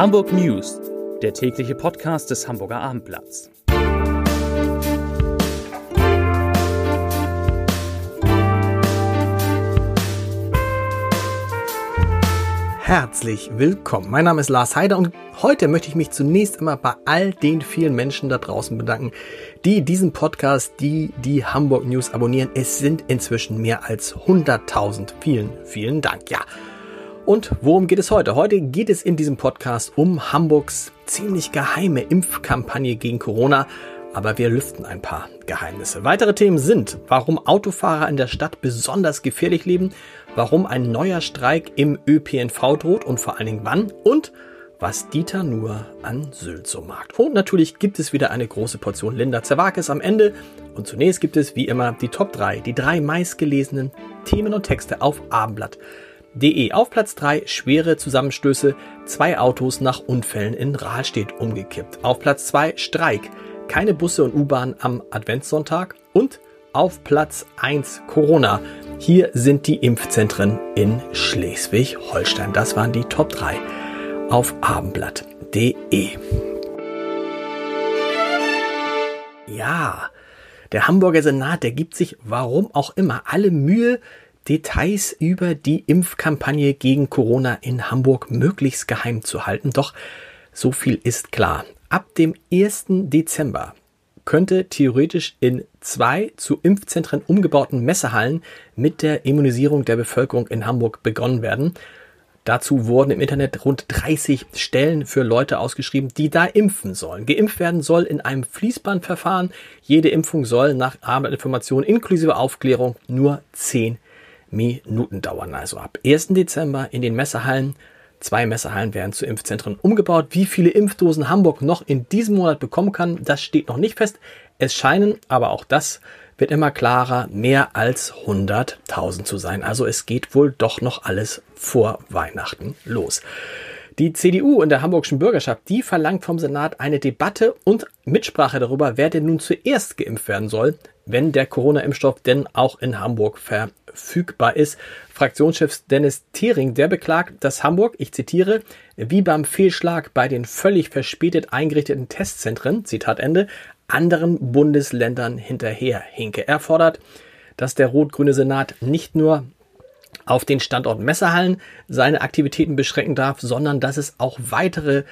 Hamburg News, der tägliche Podcast des Hamburger Abendblatts. Herzlich willkommen. Mein Name ist Lars Heider und heute möchte ich mich zunächst einmal bei all den vielen Menschen da draußen bedanken, die diesen Podcast, die die Hamburg News abonnieren. Es sind inzwischen mehr als 100.000. Vielen, vielen Dank. Ja. Und worum geht es heute? Heute geht es in diesem Podcast um Hamburgs ziemlich geheime Impfkampagne gegen Corona. Aber wir lüften ein paar Geheimnisse. Weitere Themen sind, warum Autofahrer in der Stadt besonders gefährlich leben, warum ein neuer Streik im ÖPNV droht und vor allen Dingen wann und was Dieter nur an Sylt so mag. Und natürlich gibt es wieder eine große Portion Linda Zerwakis am Ende. Und zunächst gibt es wie immer die Top 3, die drei meistgelesenen Themen und Texte auf Abendblatt DE auf Platz 3 schwere Zusammenstöße, zwei Autos nach Unfällen in Rahlstedt umgekippt. Auf Platz 2 Streik, keine Busse und U-Bahn am Adventssonntag und auf Platz 1 Corona. Hier sind die Impfzentren in Schleswig-Holstein. Das waren die Top 3 auf abendblatt.de. Ja, der Hamburger Senat, der gibt sich, warum auch immer, alle Mühe, Details über die Impfkampagne gegen Corona in Hamburg möglichst geheim zu halten. Doch so viel ist klar. Ab dem 1. Dezember könnte theoretisch in zwei zu Impfzentren umgebauten Messehallen mit der Immunisierung der Bevölkerung in Hamburg begonnen werden. Dazu wurden im Internet rund 30 Stellen für Leute ausgeschrieben, die da impfen sollen. Geimpft werden soll in einem Fließbandverfahren. Jede Impfung soll nach Arbeitsinformation inklusive Aufklärung nur 10 Minuten dauern. Also ab 1. Dezember in den Messehallen. Zwei Messehallen werden zu Impfzentren umgebaut. Wie viele Impfdosen Hamburg noch in diesem Monat bekommen kann, das steht noch nicht fest. Es scheinen, aber auch das wird immer klarer, mehr als 100.000 zu sein. Also es geht wohl doch noch alles vor Weihnachten los. Die CDU in der hamburgischen Bürgerschaft, die verlangt vom Senat eine Debatte und Mitsprache darüber, wer denn nun zuerst geimpft werden soll, wenn der Corona-Impfstoff denn auch in Hamburg verfügbar ist. Fraktionschef Dennis Thering, der beklagt, dass Hamburg, ich zitiere, wie beim Fehlschlag bei den völlig verspätet eingerichteten Testzentren, Zitat Ende, anderen Bundesländern hinterher hinke. Er fordert, dass der rot-grüne Senat nicht nur auf den Standort Messehallen seine Aktivitäten beschränken darf, sondern dass es auch weitere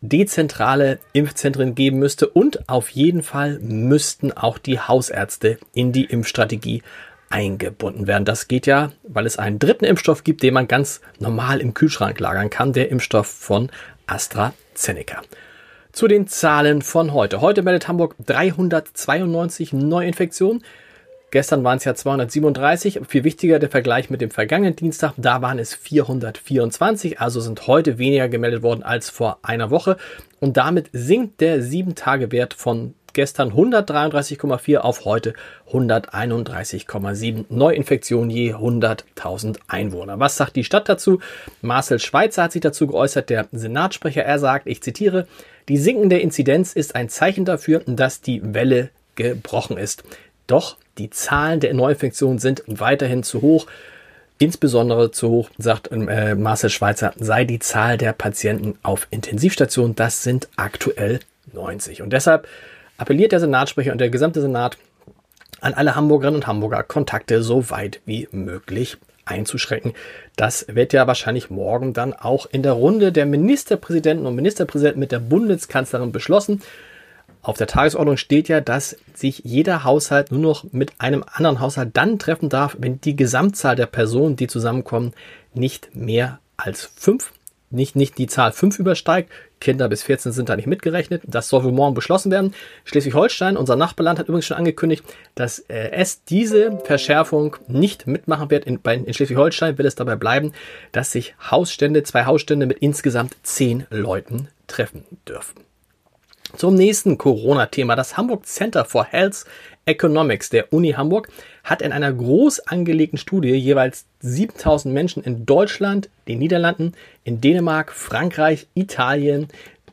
dezentrale Impfzentren geben müsste und auf jeden Fall müssten auch die Hausärzte in die Impfstrategie eingebunden werden. Das geht ja, weil es einen dritten Impfstoff gibt, den man ganz normal im Kühlschrank lagern kann, der Impfstoff von AstraZeneca. Zu den Zahlen von heute. Heute meldet Hamburg 392 Neuinfektionen. Gestern waren es ja 237. Viel wichtiger der Vergleich mit dem vergangenen Dienstag. Da waren es 424. Also sind heute weniger gemeldet worden als vor einer Woche. Und damit sinkt der 7-Tage-Wert von gestern 133,4 auf heute 131,7 Neuinfektionen je 100.000 Einwohner. Was sagt die Stadt dazu? Marcel Schweitzer hat sich dazu geäußert, der Senatssprecher. Er sagt, ich zitiere, die sinkende Inzidenz ist ein Zeichen dafür, dass die Welle gebrochen ist. Doch die Zahlen der Neuinfektionen sind weiterhin zu hoch. Insbesondere zu hoch, sagt äh, Marcel Schweizer, sei die Zahl der Patienten auf Intensivstationen. Das sind aktuell 90. Und deshalb appelliert der Senatssprecher und der gesamte Senat an alle Hamburgerinnen und Hamburger, Kontakte so weit wie möglich einzuschränken. Das wird ja wahrscheinlich morgen dann auch in der Runde der Ministerpräsidenten und Ministerpräsidenten mit der Bundeskanzlerin beschlossen. Auf der Tagesordnung steht ja, dass sich jeder Haushalt nur noch mit einem anderen Haushalt dann treffen darf, wenn die Gesamtzahl der Personen, die zusammenkommen, nicht mehr als fünf, nicht, nicht die Zahl fünf übersteigt. Kinder bis 14 sind da nicht mitgerechnet. Das soll wohl morgen beschlossen werden. Schleswig-Holstein, unser Nachbarland, hat übrigens schon angekündigt, dass äh, es diese Verschärfung nicht mitmachen wird. In, in Schleswig-Holstein will es dabei bleiben, dass sich Hausstände, zwei Hausstände mit insgesamt zehn Leuten treffen dürfen. Zum nächsten Corona-Thema. Das Hamburg Center for Health Economics der Uni Hamburg hat in einer groß angelegten Studie jeweils 7000 Menschen in Deutschland, den Niederlanden, in Dänemark, Frankreich, Italien,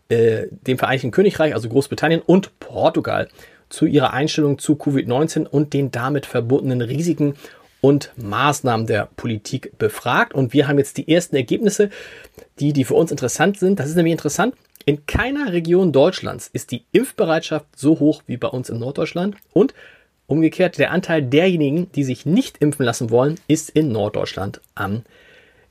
äh, dem Vereinigten Königreich, also Großbritannien und Portugal zu ihrer Einstellung zu Covid-19 und den damit verbundenen Risiken und Maßnahmen der Politik befragt. Und wir haben jetzt die ersten Ergebnisse, die, die für uns interessant sind. Das ist nämlich interessant. In keiner Region Deutschlands ist die Impfbereitschaft so hoch wie bei uns in Norddeutschland. Und umgekehrt, der Anteil derjenigen, die sich nicht impfen lassen wollen, ist in Norddeutschland am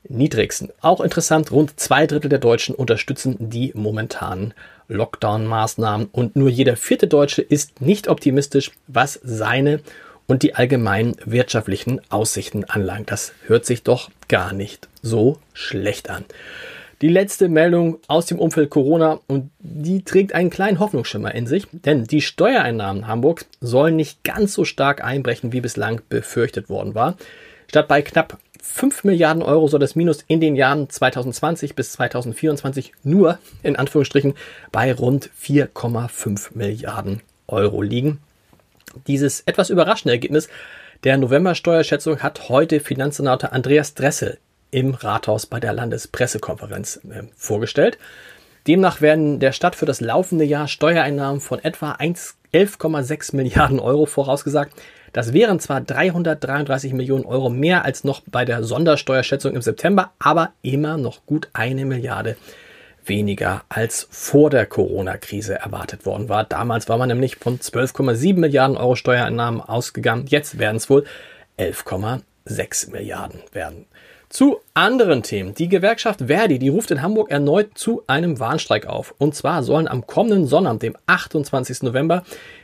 niedrigsten. Auch interessant, rund zwei Drittel der Deutschen unterstützen die momentanen Lockdown-Maßnahmen und nur jeder vierte Deutsche ist nicht optimistisch, was seine und die allgemeinen wirtschaftlichen Aussichten anlangt. Das hört sich doch gar nicht so schlecht an. Die letzte Meldung aus dem Umfeld Corona und die trägt einen kleinen Hoffnungsschimmer in sich, denn die Steuereinnahmen Hamburgs sollen nicht ganz so stark einbrechen, wie bislang befürchtet worden war. Statt bei knapp 5 Milliarden Euro soll das Minus in den Jahren 2020 bis 2024 nur in Anführungsstrichen bei rund 4,5 Milliarden Euro liegen. Dieses etwas überraschende Ergebnis der November-Steuerschätzung hat heute Finanzsenator Andreas Dressel im Rathaus bei der Landespressekonferenz äh, vorgestellt. Demnach werden der Stadt für das laufende Jahr Steuereinnahmen von etwa 11,6 Milliarden Euro vorausgesagt. Das wären zwar 333 Millionen Euro mehr als noch bei der Sondersteuerschätzung im September, aber immer noch gut eine Milliarde weniger als vor der Corona-Krise erwartet worden war. Damals war man nämlich von 12,7 Milliarden Euro Steuereinnahmen ausgegangen. Jetzt werden es wohl 11,6 Milliarden werden. Zu anderen Themen. Die Gewerkschaft Verdi, die ruft in Hamburg erneut zu einem Warnstreik auf. Und zwar sollen am kommenden Sonnabend, dem 28. November,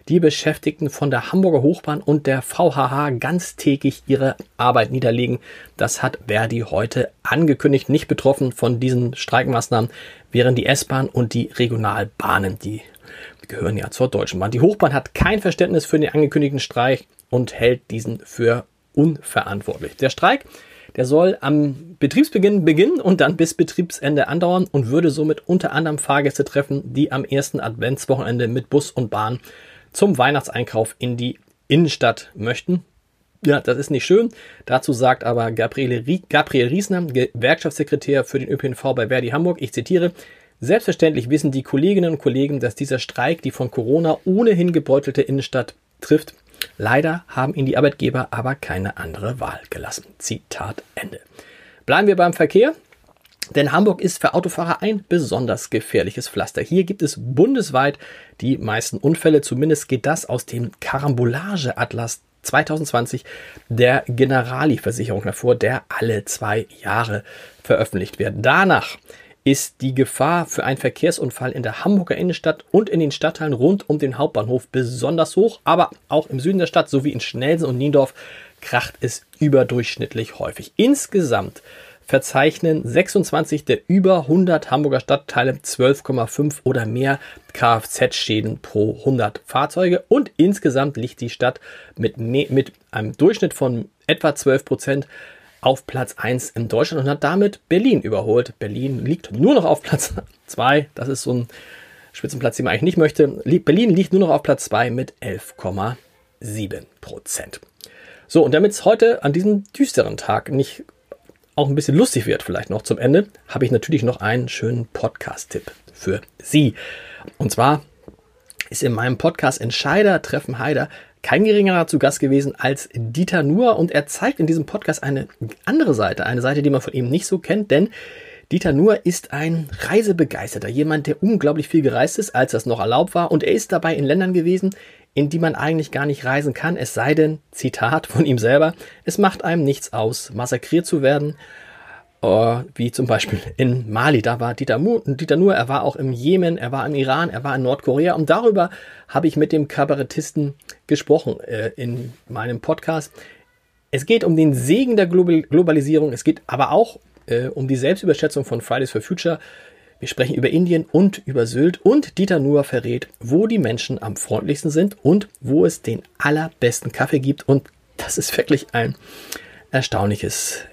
die Beschäftigten von der Hamburger Hochbahn und der VHH ganztägig ihre Arbeit niederlegen. Das hat Verdi heute angekündigt. Nicht betroffen von diesen Streikmaßnahmen wären die S-Bahn und die Regionalbahnen. Die gehören ja zur Deutschen Bahn. Die Hochbahn hat kein Verständnis für den angekündigten Streik und hält diesen für unverantwortlich. Der Streik der soll am Betriebsbeginn beginnen und dann bis Betriebsende andauern und würde somit unter anderem Fahrgäste treffen, die am ersten Adventswochenende mit Bus und Bahn zum Weihnachtseinkauf in die Innenstadt möchten. Ja, das ist nicht schön. Dazu sagt aber Gabriele, Gabriel Riesner, Gewerkschaftssekretär für den ÖPNV bei Verdi Hamburg, ich zitiere, Selbstverständlich wissen die Kolleginnen und Kollegen, dass dieser Streik die von Corona ohnehin gebeutelte Innenstadt trifft. Leider haben ihn die Arbeitgeber aber keine andere Wahl gelassen. Zitat Ende. Bleiben wir beim Verkehr. Denn Hamburg ist für Autofahrer ein besonders gefährliches Pflaster. Hier gibt es bundesweit die meisten Unfälle. Zumindest geht das aus dem Karambolage-Atlas 2020 der Generali-Versicherung hervor, der alle zwei Jahre veröffentlicht wird. Danach ist die Gefahr für einen Verkehrsunfall in der Hamburger Innenstadt und in den Stadtteilen rund um den Hauptbahnhof besonders hoch, aber auch im Süden der Stadt sowie in Schnelsen und Niendorf kracht es überdurchschnittlich häufig. Insgesamt verzeichnen 26 der über 100 Hamburger Stadtteile 12,5 oder mehr Kfz-Schäden pro 100 Fahrzeuge und insgesamt liegt die Stadt mit, mit einem Durchschnitt von etwa 12 Prozent auf Platz 1 in Deutschland und hat damit Berlin überholt. Berlin liegt nur noch auf Platz 2. Das ist so ein Spitzenplatz, den man eigentlich nicht möchte. Berlin liegt nur noch auf Platz 2 mit 11,7 Prozent. So, und damit es heute an diesem düsteren Tag nicht auch ein bisschen lustig wird, vielleicht noch zum Ende, habe ich natürlich noch einen schönen Podcast-Tipp für Sie. Und zwar ist in meinem Podcast Entscheider treffen Heider kein geringerer zu Gast gewesen als Dieter Nuhr. Und er zeigt in diesem Podcast eine andere Seite, eine Seite, die man von ihm nicht so kennt, denn Dieter Nuhr ist ein Reisebegeisterter, jemand, der unglaublich viel gereist ist, als das noch erlaubt war. Und er ist dabei in Ländern gewesen, in die man eigentlich gar nicht reisen kann, es sei denn, Zitat von ihm selber, es macht einem nichts aus, massakriert zu werden wie zum Beispiel in Mali. Da war Dieter, Mu Dieter Nuhr, er war auch im Jemen, er war im Iran, er war in Nordkorea. Und darüber habe ich mit dem Kabarettisten gesprochen äh, in meinem Podcast. Es geht um den Segen der Global Globalisierung. Es geht aber auch äh, um die Selbstüberschätzung von Fridays for Future. Wir sprechen über Indien und über Sylt. Und Dieter Nuhr verrät, wo die Menschen am freundlichsten sind und wo es den allerbesten Kaffee gibt. Und das ist wirklich ein erstaunliches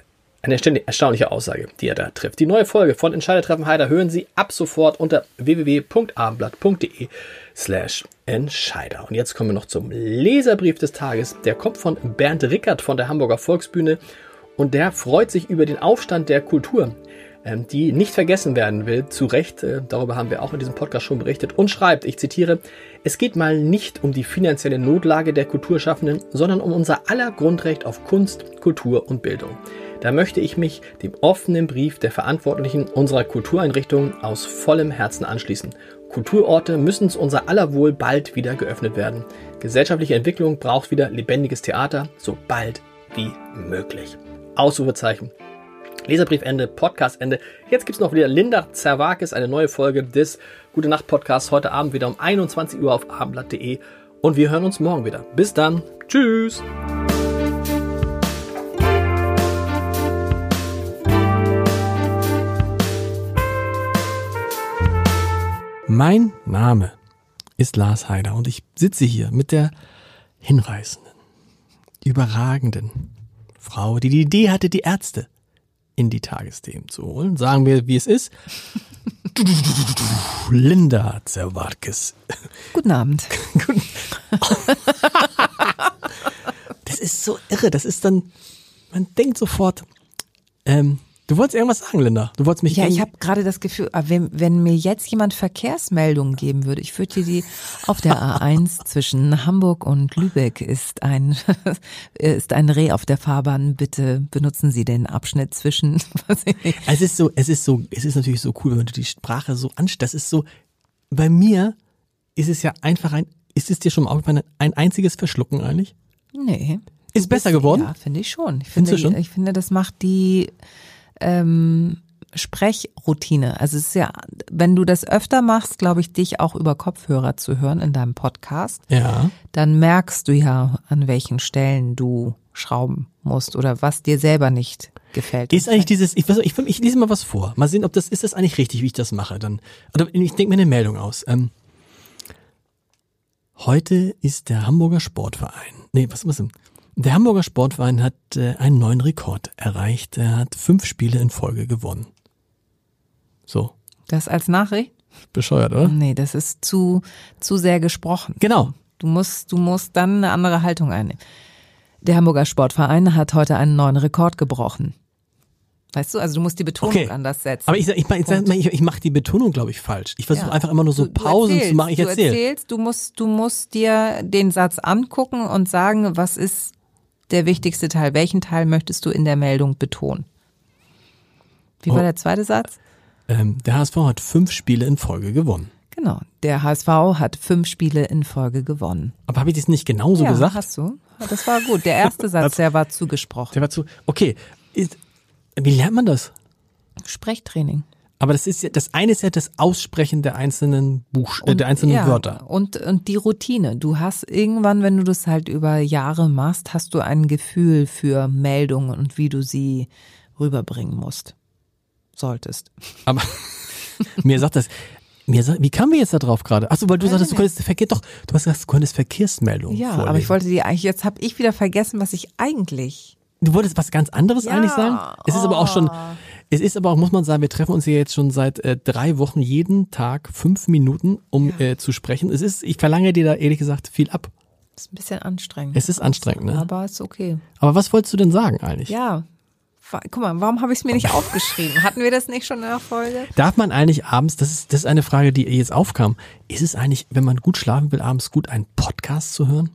eine erstaunliche Aussage, die er da trifft. Die neue Folge von Entscheidertreffen Heider hören Sie ab sofort unter www.abendblatt.de slash Entscheider. Und jetzt kommen wir noch zum Leserbrief des Tages. Der kommt von Bernd Rickert von der Hamburger Volksbühne und der freut sich über den Aufstand der Kultur. ähm, die nicht vergessen werden will, zu Recht, äh, darüber haben wir auch in diesem Podcast schon berichtet, und schreibt, ich zitiere, es geht mal nicht um die finanzielle Notlage der Kulturschaffenden, sondern um unser aller Grundrecht auf Kunst, Kultur und Bildung. Da möchte ich mich dem offenen Brief der Verantwortlichen unserer Kultureinrichtungen aus vollem Herzen anschließen. Kulturorte müssen zu unser aller Wohl bald wieder geöffnet werden. Gesellschaftliche Entwicklung braucht wieder lebendiges Theater, so bald wie möglich. Ausrufezeichen. Leserbriefende, Podcastende. Jetzt gibt's noch wieder Linda Zerwakis, eine neue Folge des Gute Nacht Podcasts. Heute Abend wieder um 21 Uhr auf abendblatt.de. Und wir hören uns morgen wieder. Bis dann. Tschüss. Mein Name ist Lars Heider und ich sitze hier mit der hinreißenden, überragenden Frau, die die Idee hatte, die Ärzte in die Tagesthemen zu holen. Sagen wir, wie es ist. Linda Zerwarkes. Guten Abend. das ist so irre. Das ist dann, man denkt sofort, ähm, Du wolltest irgendwas sagen, Linda. Du wolltest mich. Ja, ich habe gerade das Gefühl, ah, wenn, wenn mir jetzt jemand Verkehrsmeldungen geben würde, ich würde dir die auf der A1 zwischen Hamburg und Lübeck ist ein ist ein Reh auf der Fahrbahn. Bitte benutzen Sie den Abschnitt zwischen. es ist so, es ist so, es ist natürlich so cool, wenn du die Sprache so anstellst. Das ist so. Bei mir ist es ja einfach ein. Ist es dir schon mal aufgefallen, ein einziges Verschlucken eigentlich? Nee. Ist besser geworden? Ja, finde ich schon. Ich finde, schon? ich finde, das macht die ähm, Sprechroutine. Also es ist ja, wenn du das öfter machst, glaube ich, dich auch über Kopfhörer zu hören in deinem Podcast, Ja. dann merkst du ja, an welchen Stellen du schrauben musst oder was dir selber nicht gefällt. Ist eigentlich dieses, ich, ich, ich lese mal was vor. Mal sehen, ob das, ist das eigentlich richtig, wie ich das mache. Dann, oder ich denke mir eine Meldung aus. Ähm, heute ist der Hamburger Sportverein. Nee, was was denn? Der Hamburger Sportverein hat äh, einen neuen Rekord erreicht. Er hat fünf Spiele in Folge gewonnen. So, das als Nachricht? bescheuert, oder? Nee, das ist zu, zu sehr gesprochen. Genau. Du musst, du musst dann eine andere Haltung einnehmen. Der Hamburger Sportverein hat heute einen neuen Rekord gebrochen. Weißt du, also du musst die Betonung Okay. anders setzen. Aber ich, ich, ich, ich, ich mache die Betonung, glaube ich, falsch. Ich versuche Ja. einfach immer nur so Du- du Pausen zu erzählst, machen. Ich du erzähle. erzählst, du musst, du musst dir den Satz angucken und sagen, was ist der wichtigste Teil? Welchen Teil möchtest du in der Meldung betonen? Wie war Oh. der zweite Satz? Ähm, der HSV hat fünf Spiele in Folge gewonnen. Genau. Der HSV hat fünf Spiele in Folge gewonnen. Aber habe ich das nicht genauso ja, gesagt? hast du. Das war gut. Der erste Satz, der war zugesprochen. Der war zu. Okay. Wie lernt man das? Sprechtraining. Aber das ist ja, das eine ist ja das Aussprechen der einzelnen Buch, äh, der einzelnen ja, Wörter. Und, und die Routine. Du hast irgendwann, wenn du das halt über Jahre machst, hast du ein Gefühl für Meldungen und wie du sie rüberbringen musst. Solltest. Aber mir sagt das, mir sagt, wie kamen wir jetzt da drauf gerade? Achso, weil du Weiß sagtest, du könntest Verkehr, doch, du hast gesagt, du könntest Verkehrsmeldungen Ja, vorlesen. aber ich wollte die eigentlich, jetzt habe ich wieder vergessen, was ich eigentlich. Du wolltest was ganz anderes Ja, eigentlich sagen? Es ist aber auch schon, oh. Es ist aber auch, muss man sagen, wir treffen uns hier jetzt schon seit äh, drei Wochen jeden Tag fünf Minuten, um äh, zu sprechen. Es ist, ich verlange dir da ehrlich gesagt viel ab. Ist ein bisschen anstrengend. Es ist anstrengend, ne? Aber ist okay. Aber was wolltest du denn sagen eigentlich? Ja. Guck mal, warum habe ich es mir nicht aufgeschrieben? Hatten wir das nicht schon in der Folge? Darf man eigentlich abends, das ist, das ist eine Frage, die jetzt aufkam, ist es eigentlich, wenn man gut schlafen will, abends gut, einen Podcast zu hören?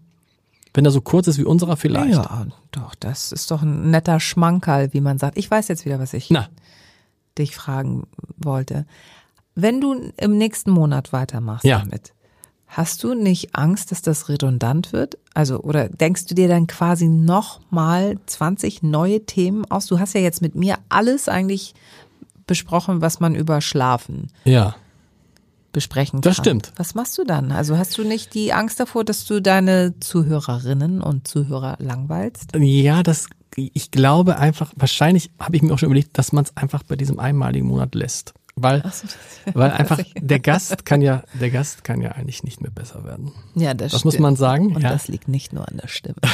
Wenn er so kurz ist wie unserer vielleicht. Ja, doch, das ist doch ein netter Schmankerl, wie man sagt. Ich weiß jetzt wieder, was ich Na, dich fragen wollte. Wenn du im nächsten Monat weitermachst Ja. damit, hast du nicht Angst, dass das redundant wird? Also, oder denkst du dir dann quasi nochmal 20 neue Themen aus? Du hast ja jetzt mit mir alles eigentlich besprochen, was man über Schlafen ja. besprechen kann. Das stimmt. Was machst du dann? Also hast du nicht die Angst davor, dass du deine Zuhörerinnen und Zuhörer langweilst? Ja, das, ich glaube einfach, wahrscheinlich habe ich mir auch schon überlegt, dass man es einfach bei diesem einmaligen Monat lässt. Weil, so, weil einfach der Gast kann ja, der Gast kann ja eigentlich nicht mehr besser werden. Ja, das, Das muss stimmt. man sagen. Und ja. das liegt nicht nur an der Stimme.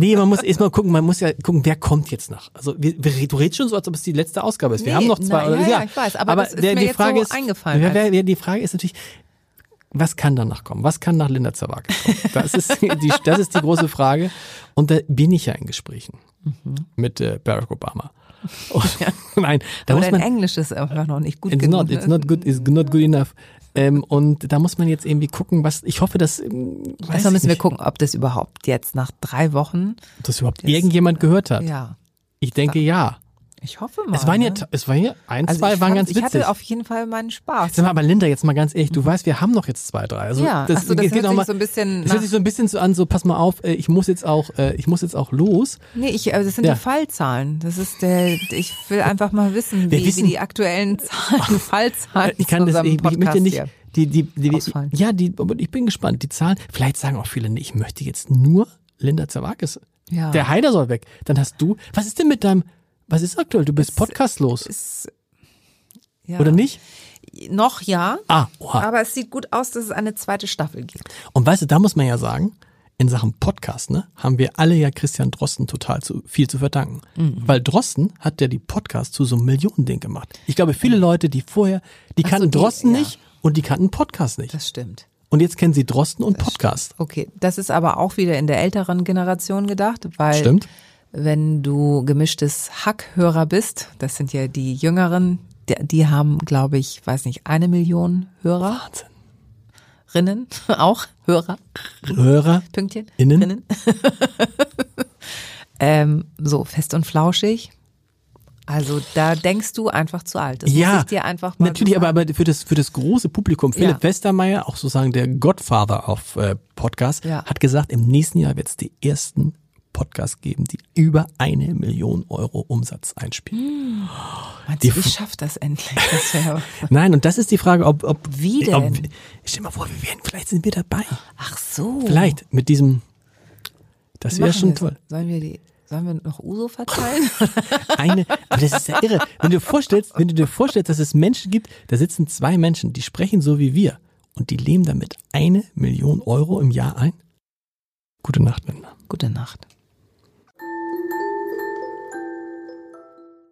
Nee, man muss erstmal gucken, man muss ja gucken, wer kommt jetzt nach. Also wir, wir, du redest schon so, als ob es die letzte Ausgabe ist. Wir Nee, haben noch zwei. na, oder, ja, ja, ich weiß, aber das ist mir die jetzt Frage so ist, eingefallen, Wer, wer, als- wer, die Frage ist natürlich, was kann danach kommen? Was kann nach Linda Zerwakis kommen? Das ist die, das ist die große Frage. Und da bin ich ja in Gesprächen Mhm. mit äh, Barack Obama. Oh, nein, da Aber muss dein man. Englisch ist einfach noch nicht gut It's genug. not, it's not good, it's not good enough. Ähm, und da muss man jetzt irgendwie gucken, was, ich hoffe, dass, ähm, ich müssen wir nicht, gucken, ob das überhaupt jetzt nach drei Wochen, ob das überhaupt irgendjemand gehört hat. ja, Ich denke ja. Ich hoffe mal. Es waren ja, ne? es waren ja, ein, also zwei ich waren fand- ganz Ich witzig. hatte auf jeden Fall meinen Spaß. Sag mal, aber Linda, jetzt mal ganz ehrlich, du weißt, wir haben noch jetzt zwei, drei. Also ja, das, so, das geht hört sich mal, so ein bisschen das hört sich so ein bisschen so an, so pass mal auf, äh, ich muss jetzt auch, äh, ich muss jetzt auch los. Nee, ich, also das sind Ja. die Fallzahlen. Das ist der, ich will einfach mal wissen, wie, wissen- wie die aktuellen Zahlen, Fallzahlen Ich kann das, ich, ich möchte nicht, hier. die, die, die, Ausfallen. ja, die, ich bin gespannt. Die Zahlen, vielleicht sagen auch viele, nee, ich möchte jetzt nur Linda Zerwakis. Ja. Der Heider soll weg. Dann hast du, was ist denn mit deinem, was ist aktuell? Du bist podcastlos, Ist, ja. oder nicht? Noch ja, Ah, oha. aber es sieht gut aus, dass es eine zweite Staffel gibt. Und weißt du, da muss man ja sagen, in Sachen Podcast, ne, haben wir alle ja Christian Drosten total zu, viel zu verdanken. Mhm. Weil Drosten hat ja die Podcast zu so einem Millionending gemacht. Ich glaube, viele Leute, die vorher, die Ach so, kannten die- Drosten ja. nicht und die kannten Podcast nicht. Das stimmt. Und jetzt kennen sie Drosten und Podcast. Okay, das ist aber auch wieder in der älteren Generation gedacht, weil Stimmt. Wenn du gemischtes Hackhörer bist, das sind ja die Jüngeren, die, haben, glaube ich, weiß nicht, eine Million Wahnsinn. Hörerinnen, auch Hörer, Hörer, Pünktchen, Innen? Rinnen. ähm, so fest und flauschig. Also da denkst du einfach zu alt. Das muss ja, ich dir einfach mal natürlich, aber, aber für das, für das große Publikum, Philipp Ja. Westermeier, auch sozusagen der Godfather auf äh, Podcast, Ja. hat gesagt, im nächsten Jahr wird es die ersten Podcasts geben, die über eine Million Euro Umsatz einspielen. Meinst die du, ich F- schaff das endlich? Das Nein, und das ist die Frage, ob, ob Wie denn? Ob, stell dir mal vor, wir werden, vielleicht sind wir dabei. ach so. Vielleicht mit diesem, das wäre schon toll. Sollen wir die, sollen wir noch Uso verteilen? Eine, aber das ist ja irre. Wenn du dir vorstellst, wenn du dir vorstellst, dass es Menschen gibt, da sitzen zwei Menschen, die sprechen so wie wir und die leben damit eine Million Euro im Jahr ein. Gute Nacht, Linda. Gute Nacht.